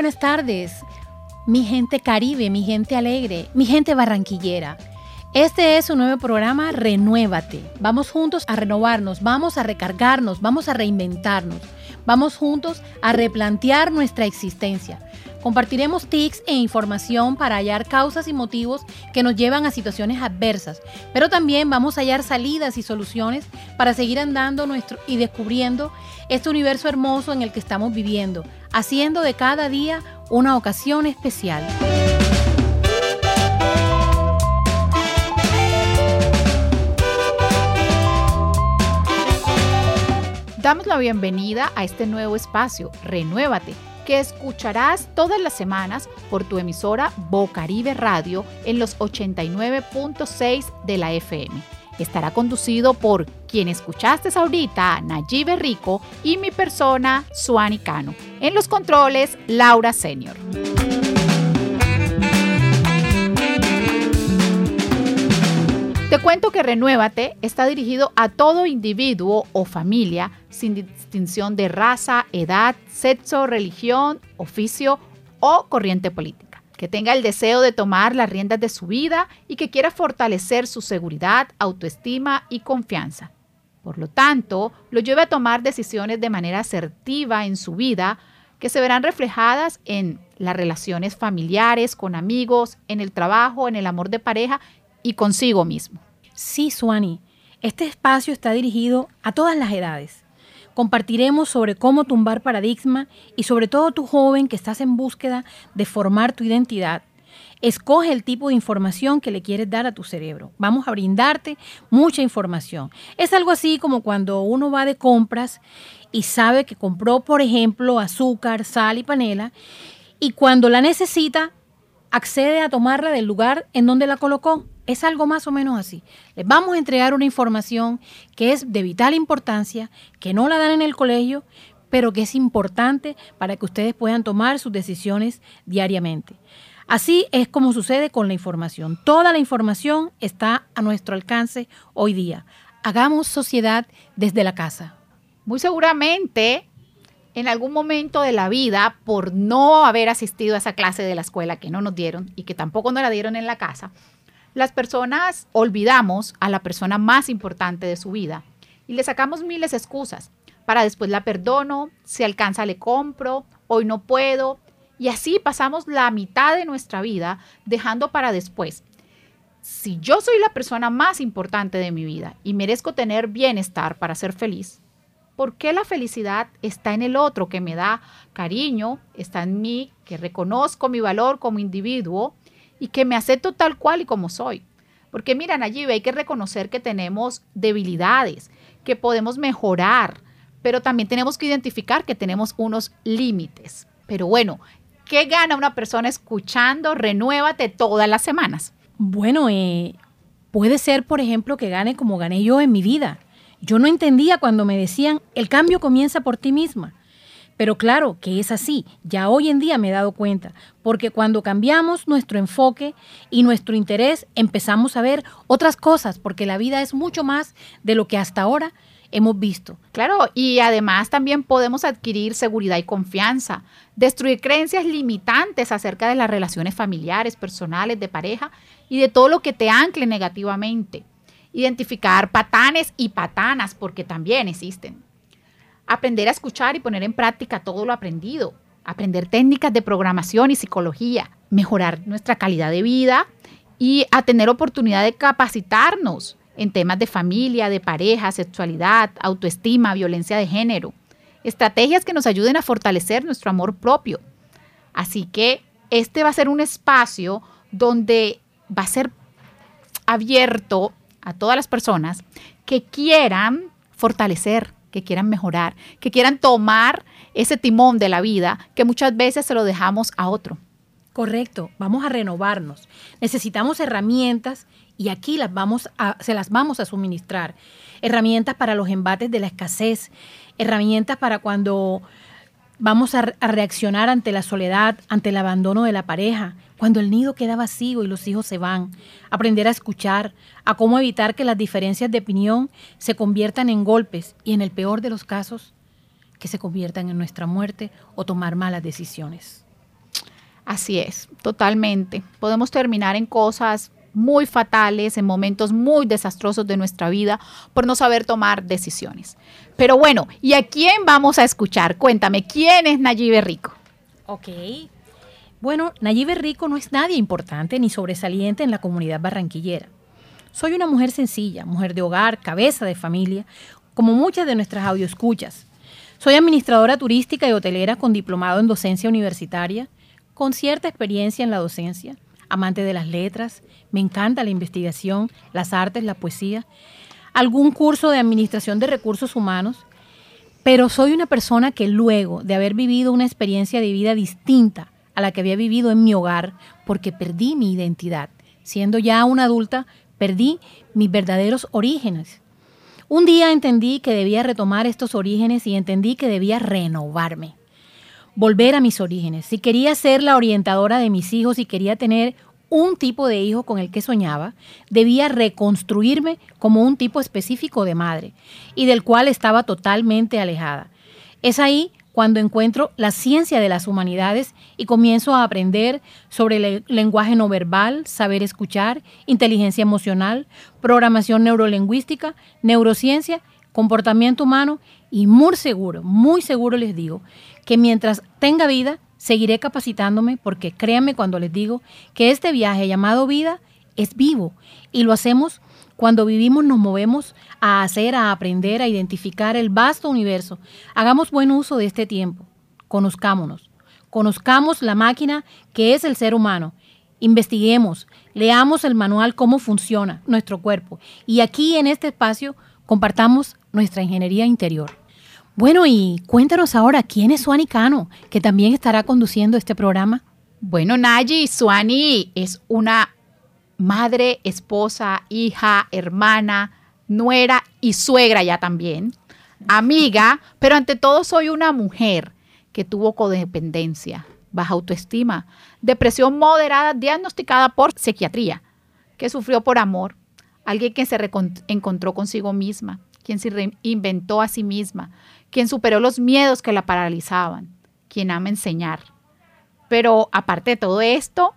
buenas tardes, mi gente caribe, mi gente alegre, mi gente barranquillera. Este es un nuevo programa Renuévate. Vamos juntos a renovarnos, vamos a recargarnos, vamos a reinventarnos. Vamos juntos a replantear nuestra existencia. Compartiremos tips e información para hallar causas y motivos que nos llevan a situaciones adversas, pero también vamos a hallar salidas y soluciones para seguir andando nuestro y descubriendo este universo hermoso en el que estamos viviendo, haciendo de cada día una ocasión especial. Damos la bienvenida a este nuevo espacio, Renuévate, que escucharás todas las semanas por tu emisora Bocaribe Radio en los 89.6 de la FM. Estará conducido por quien escuchaste ahorita, Nayibe Rico, y mi persona, Suani Cano. En los controles, Laura Senior. Te cuento que Renuévate está dirigido a todo individuo o familia sin distinción de raza, edad, sexo, religión, oficio o corriente política, que tenga el deseo de tomar las riendas de su vida y que quiera fortalecer su seguridad, autoestima y confianza. Por lo tanto, lo lleve a tomar decisiones de manera asertiva en su vida que se verán reflejadas en las relaciones familiares, con amigos, en el trabajo, en el amor de pareja y consigo mismo. Sí, Suani, este espacio está dirigido a todas las edades. Compartiremos sobre cómo tumbar paradigma y sobre todo tu joven que estás en búsqueda de formar tu identidad. Escoge el tipo de información que le quieres dar a tu cerebro. Vamos a brindarte mucha información. Es algo así como cuando uno va de compras y sabe que compró, por ejemplo, azúcar, sal y panela, y cuando la necesita, accede a tomarla del lugar en donde la colocó. Es algo más o menos así. Les vamos a entregar una información que es de vital importancia, que no la dan en el colegio, pero que es importante para que ustedes puedan tomar sus decisiones diariamente. Así es como sucede con la información. Toda la información está a nuestro alcance hoy día. Hagamos sociedad desde la casa. Muy seguramente, en algún momento de la vida, por no haber asistido a esa clase de la escuela que no nos dieron y que tampoco nos la dieron en la casa, las personas olvidamos a la persona más importante de su vida y le sacamos miles de excusas. Para después la perdono, si alcanza le compro, hoy no puedo. Y así pasamos la mitad de nuestra vida dejando para después. Si yo soy la persona más importante de mi vida y merezco tener bienestar para ser feliz, ¿por qué la felicidad está en el otro que me da cariño, está en mí, que reconozco mi valor como individuo y que me acepto tal cual y como soy. Porque miran allí hay que reconocer que tenemos debilidades, que podemos mejorar, pero también tenemos que identificar que tenemos unos límites. Pero bueno, ¿qué gana una persona escuchando Renuévate todas las semanas? Bueno, eh, puede ser, por ejemplo, que gane como gané yo en mi vida. Yo no entendía cuando me decían, el cambio comienza por ti misma. Pero claro que es así, ya hoy en día me he dado cuenta, porque cuando cambiamos nuestro enfoque y nuestro interés, empezamos a ver otras cosas, porque la vida es mucho más de lo que hasta ahora hemos visto. Claro, y además también podemos adquirir seguridad y confianza, destruir creencias limitantes acerca de las relaciones familiares, personales, de pareja y de todo lo que te ancle negativamente. Identificar patanes y patanas, porque también existen aprender a escuchar y poner en práctica todo lo aprendido, aprender técnicas de programación y psicología, mejorar nuestra calidad de vida y a tener oportunidad de capacitarnos en temas de familia, de pareja, sexualidad, autoestima, violencia de género. Estrategias que nos ayuden a fortalecer nuestro amor propio. Así que este va a ser un espacio donde va a ser abierto a todas las personas que quieran fortalecer que quieran mejorar, que quieran tomar ese timón de la vida que muchas veces se lo dejamos a otro. Correcto, vamos a renovarnos. Necesitamos herramientas y aquí las vamos a, se las vamos a suministrar. Herramientas para los embates de la escasez, herramientas para cuando vamos a, a reaccionar ante la soledad, ante el abandono de la pareja, cuando el nido queda vacío y los hijos se van, aprender a escuchar, a cómo evitar que las diferencias de opinión se conviertan en golpes y en el peor de los casos, que se conviertan en nuestra muerte o tomar malas decisiones. Así es, totalmente. Podemos terminar en cosas muy fatales, en momentos muy desastrosos de nuestra vida por no saber tomar decisiones. Pero bueno, ¿y a quién vamos a escuchar? Cuéntame, ¿quién es Nayibe Rico? Ok. Bueno, Nayibe Rico no es nadie importante ni sobresaliente en la comunidad barranquillera. Soy una mujer sencilla, mujer de hogar, cabeza de familia, como muchas de nuestras audioescuchas. Soy administradora turística y hotelera con diplomado en docencia universitaria, con cierta experiencia en la docencia, amante de las letras, me encanta la investigación, las artes, la poesía, algún curso de administración de recursos humanos, pero soy una persona que luego de haber vivido una experiencia de vida distinta la que había vivido en mi hogar, porque perdí mi identidad, siendo ya una adulta, perdí mis verdaderos orígenes. Un día entendí que debía retomar estos orígenes y entendí que debía renovarme, volver a mis orígenes. Si quería ser la orientadora de mis hijos y quería tener un tipo de hijo con el que soñaba, debía reconstruirme como un tipo específico de madre y del cual estaba totalmente alejada. Es ahí cuando encuentro la ciencia de las humanidades y comienzo a aprender sobre el lenguaje no verbal, saber escuchar, inteligencia emocional, programación neurolingüística, neurociencia, comportamiento humano y muy seguro, muy seguro les digo, que mientras tenga vida, Seguiré capacitándome porque créanme cuando les digo que este viaje llamado vida es vivo y lo hacemos cuando vivimos, nos movemos a hacer, a aprender, a identificar el vasto universo. Hagamos buen uso de este tiempo. Conozcámonos. Conozcamos la máquina que es el ser humano. Investiguemos, leamos el manual cómo funciona nuestro cuerpo y aquí en este espacio compartamos nuestra ingeniería interior. Bueno, y cuéntanos ahora, ¿quién es Suani Cano, que también estará conduciendo este programa? Bueno, Nayi, Suani es una madre, esposa, hija, hermana, nuera y suegra ya también, amiga, pero ante todo soy una mujer que tuvo codependencia, baja autoestima, depresión moderada diagnosticada por psiquiatría, que sufrió por amor, alguien que se encontró consigo misma, quien se reinventó a sí misma, quien superó los miedos que la paralizaban, quien ama enseñar. Pero aparte de todo esto,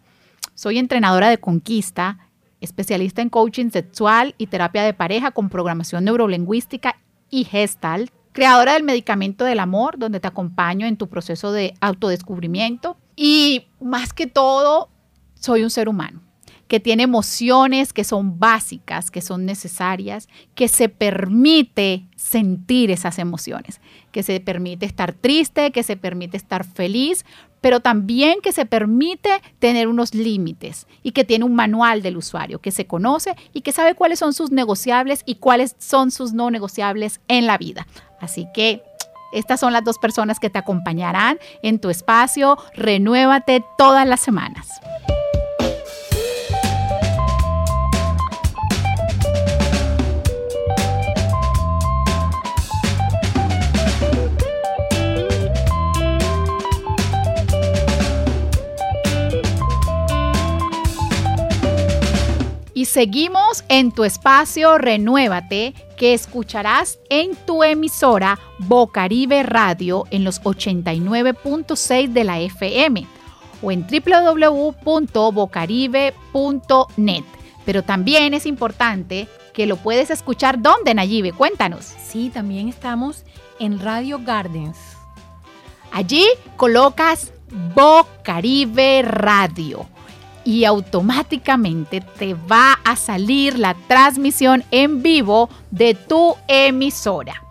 soy entrenadora de conquista, especialista en coaching sexual y terapia de pareja con programación neurolingüística y gestal, creadora del medicamento del amor, donde te acompaño en tu proceso de autodescubrimiento. Y más que todo, soy un ser humano que tiene emociones que son básicas, que son necesarias, que se permite sentir esas emociones, que se permite estar triste, que se permite estar feliz, pero también que se permite tener unos límites y que tiene un manual del usuario, que se conoce y que sabe cuáles son sus negociables y cuáles son sus no negociables en la vida. Así que estas son las dos personas que te acompañarán en tu espacio. Renuévate todas las semanas. Y seguimos en tu espacio Renuévate, que escucharás en tu emisora Bocaribe Radio en los 89.6 de la FM o en www.bocaribe.net. Pero también es importante que lo puedes escuchar donde, Nayibe, cuéntanos. Sí, también estamos en Radio Gardens. Allí colocas Bocaribe Radio y automáticamente te va a salir la transmisión en vivo de tu emisora.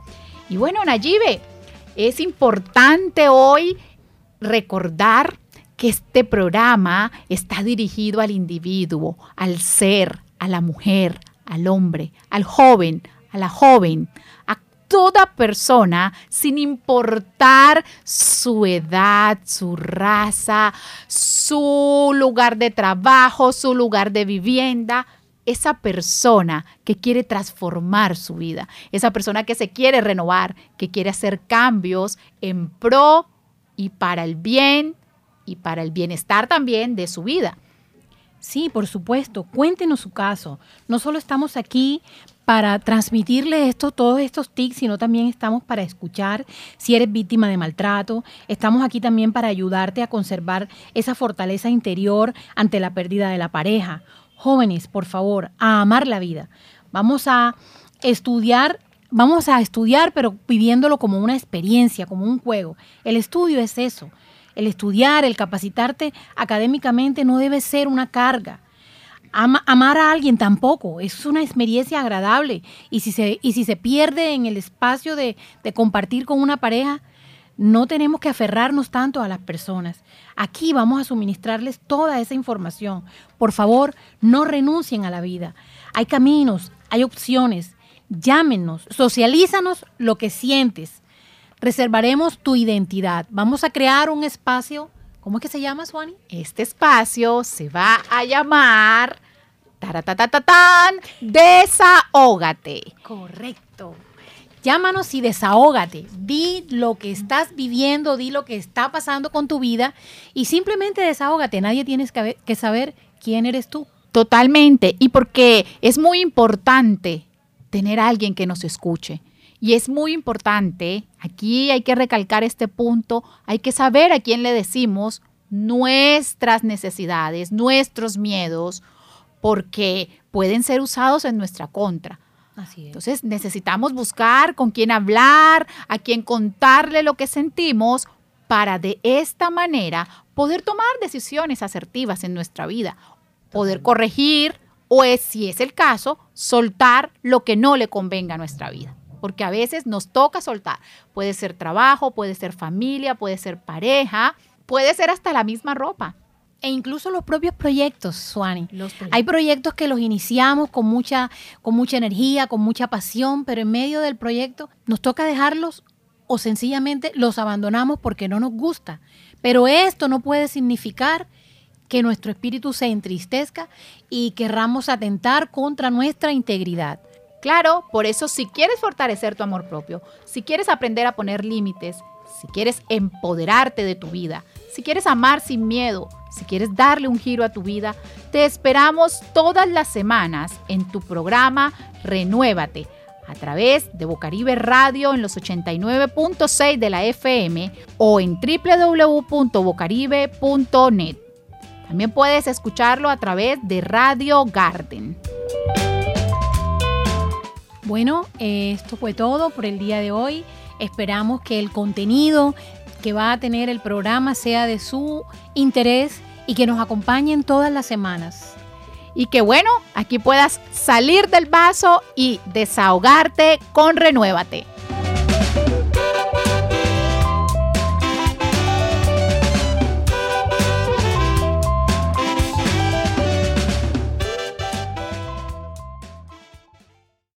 Y bueno, Nayibe, es importante hoy recordar que este programa está dirigido al individuo, al ser, a la mujer, al hombre, al joven, a la joven, toda persona, sin importar su edad, su raza, su lugar de trabajo, su lugar de vivienda, esa persona que quiere transformar su vida, esa persona que se quiere renovar, que quiere hacer cambios en pro y para el bien y para el bienestar también de su vida. Sí, por supuesto. Cuéntenos su caso. No solo estamos aquí para transmitirle esto, todos estos tics, sino también estamos para escuchar si eres víctima de maltrato. Estamos aquí también para ayudarte a conservar esa fortaleza interior ante la pérdida de la pareja. Jóvenes, por favor, a amar la vida. Vamos a estudiar vamos a estudiar, pero viviéndolo como una experiencia, como un juego. El estudio es eso. El estudiar, el capacitarte académicamente no debe ser una carga. amar a alguien tampoco, es una experiencia agradable. Y si se, y si se pierde en el espacio de, de compartir con una pareja, no tenemos que aferrarnos tanto a las personas. Aquí vamos a suministrarles toda esa información. Por favor, no renuncien a la vida. Hay caminos, hay opciones. Llámenos, socialízanos lo que sientes reservaremos tu identidad. Vamos a crear un espacio. ¿Cómo es que se llama, Suani? Este espacio se va a llamar taratatatán, desahógate. Correcto. Llámanos y desahógate. Di lo que estás viviendo, di lo que está pasando con tu vida y simplemente desahógate. Nadie tienes que, que saber quién eres tú. Totalmente. Y porque es muy importante tener a alguien que nos escuche y es muy importante, aquí hay que recalcar este punto, hay que saber a quién le decimos nuestras necesidades, nuestros miedos, porque pueden ser usados en nuestra contra. Así Entonces necesitamos buscar con quién hablar, a quién contarle lo que sentimos para de esta manera poder tomar decisiones asertivas en nuestra vida, poder corregir o si es el caso, soltar lo que no le convenga a nuestra vida porque a veces nos toca soltar. Puede ser trabajo, puede ser familia, puede ser pareja, puede ser hasta la misma ropa. E incluso los propios proyectos, Suani. Hay proyectos que los iniciamos con mucha, con mucha energía, con mucha pasión, pero en medio del proyecto nos toca dejarlos o sencillamente los abandonamos porque no nos gusta. Pero esto no puede significar que nuestro espíritu se entristezca y querramos atentar contra nuestra integridad. Claro, por eso si quieres fortalecer tu amor propio, si quieres aprender a poner límites, si quieres empoderarte de tu vida, si quieres amar sin miedo, si quieres darle un giro a tu vida, te esperamos todas las semanas en tu programa Renuévate a través de Bocaribe Radio en los 89.6 de la FM o en www.bocaribe.net. También puedes escucharlo a través de Radio Garden. Bueno, esto fue todo por el día de hoy. Esperamos que el contenido que va a tener el programa sea de su interés y que nos acompañen todas las semanas. Y que bueno, aquí puedas salir del vaso y desahogarte con Renuévate.